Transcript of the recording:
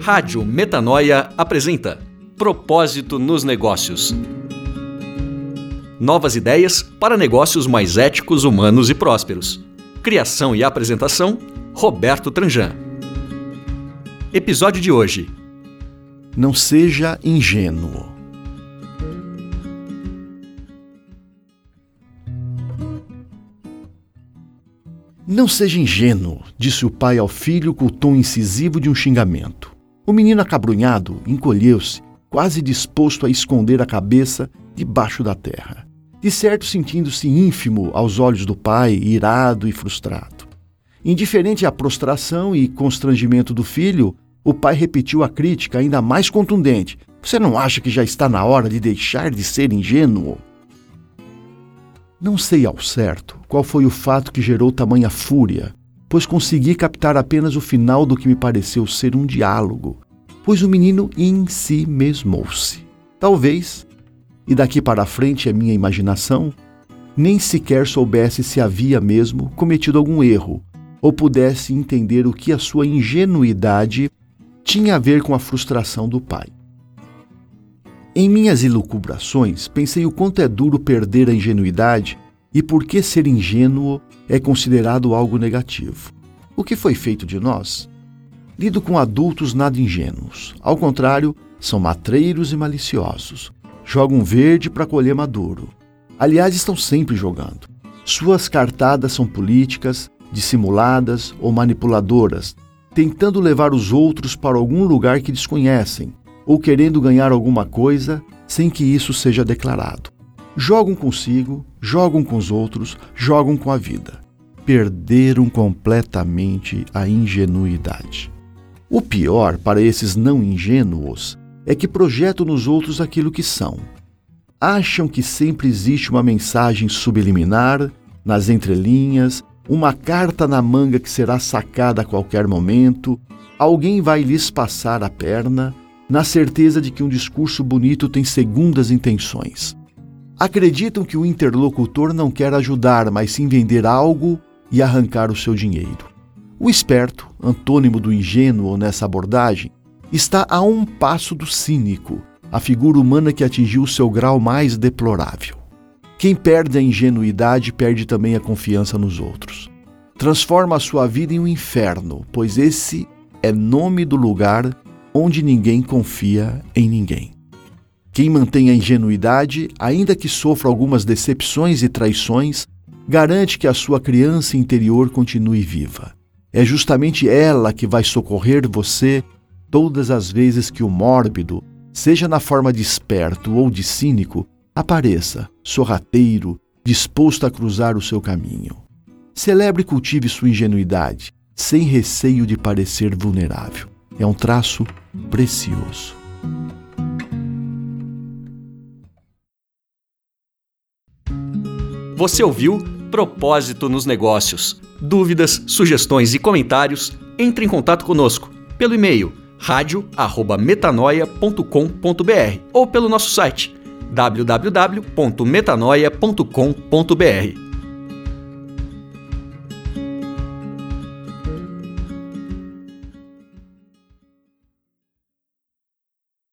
Rádio Metanoia apresenta Propósito nos Negócios. Novas ideias para negócios mais éticos, humanos e prósperos. Criação e apresentação: Roberto Tranjan. Episódio de hoje. Não seja ingênuo. Não seja ingênuo, disse o pai ao filho com o tom incisivo de um xingamento. O menino acabrunhado encolheu-se, quase disposto a esconder a cabeça debaixo da terra, de certo sentindo-se ínfimo aos olhos do pai, irado e frustrado. Indiferente à prostração e constrangimento do filho, o pai repetiu a crítica ainda mais contundente: Você não acha que já está na hora de deixar de ser ingênuo? Não sei ao certo qual foi o fato que gerou tamanha fúria, pois consegui captar apenas o final do que me pareceu ser um diálogo, pois o menino em si mesmou-se. Talvez, e daqui para frente é minha imaginação, nem sequer soubesse se havia mesmo cometido algum erro, ou pudesse entender o que a sua ingenuidade tinha a ver com a frustração do pai. Em minhas ilucubrações, pensei o quanto é duro perder a ingenuidade e por que ser ingênuo é considerado algo negativo. O que foi feito de nós? Lido com adultos nada ingênuos. Ao contrário, são matreiros e maliciosos. Jogam verde para colher maduro. Aliás, estão sempre jogando. Suas cartadas são políticas, dissimuladas ou manipuladoras, tentando levar os outros para algum lugar que desconhecem, ou querendo ganhar alguma coisa sem que isso seja declarado. Jogam consigo, jogam com os outros, jogam com a vida. Perderam completamente a ingenuidade. O pior para esses não ingênuos é que projetam nos outros aquilo que são. Acham que sempre existe uma mensagem subliminar, nas entrelinhas, uma carta na manga que será sacada a qualquer momento, alguém vai lhes passar a perna, na certeza de que um discurso bonito tem segundas intenções. Acreditam que o interlocutor não quer ajudar, mas sim vender algo e arrancar o seu dinheiro. O esperto, antônimo do ingênuo nessa abordagem, está a um passo do cínico, a figura humana que atingiu seu grau mais deplorável. Quem perde a ingenuidade perde também a confiança nos outros. Transforma a sua vida em um inferno, pois esse é nome do lugar onde ninguém confia em ninguém. Quem mantém a ingenuidade, ainda que sofra algumas decepções e traições, garante que a sua criança interior continue viva. É justamente ela que vai socorrer você todas as vezes que o mórbido, seja na forma de esperto ou de cínico, apareça, sorrateiro, disposto a cruzar o seu caminho. Celebre e cultive sua ingenuidade, sem receio de parecer vulnerável é um traço precioso. Você ouviu Propósito nos Negócios. Dúvidas, sugestões e comentários, entre em contato conosco pelo e-mail radio@metanoia.com.br ou pelo nosso site www.metanoia.com.br.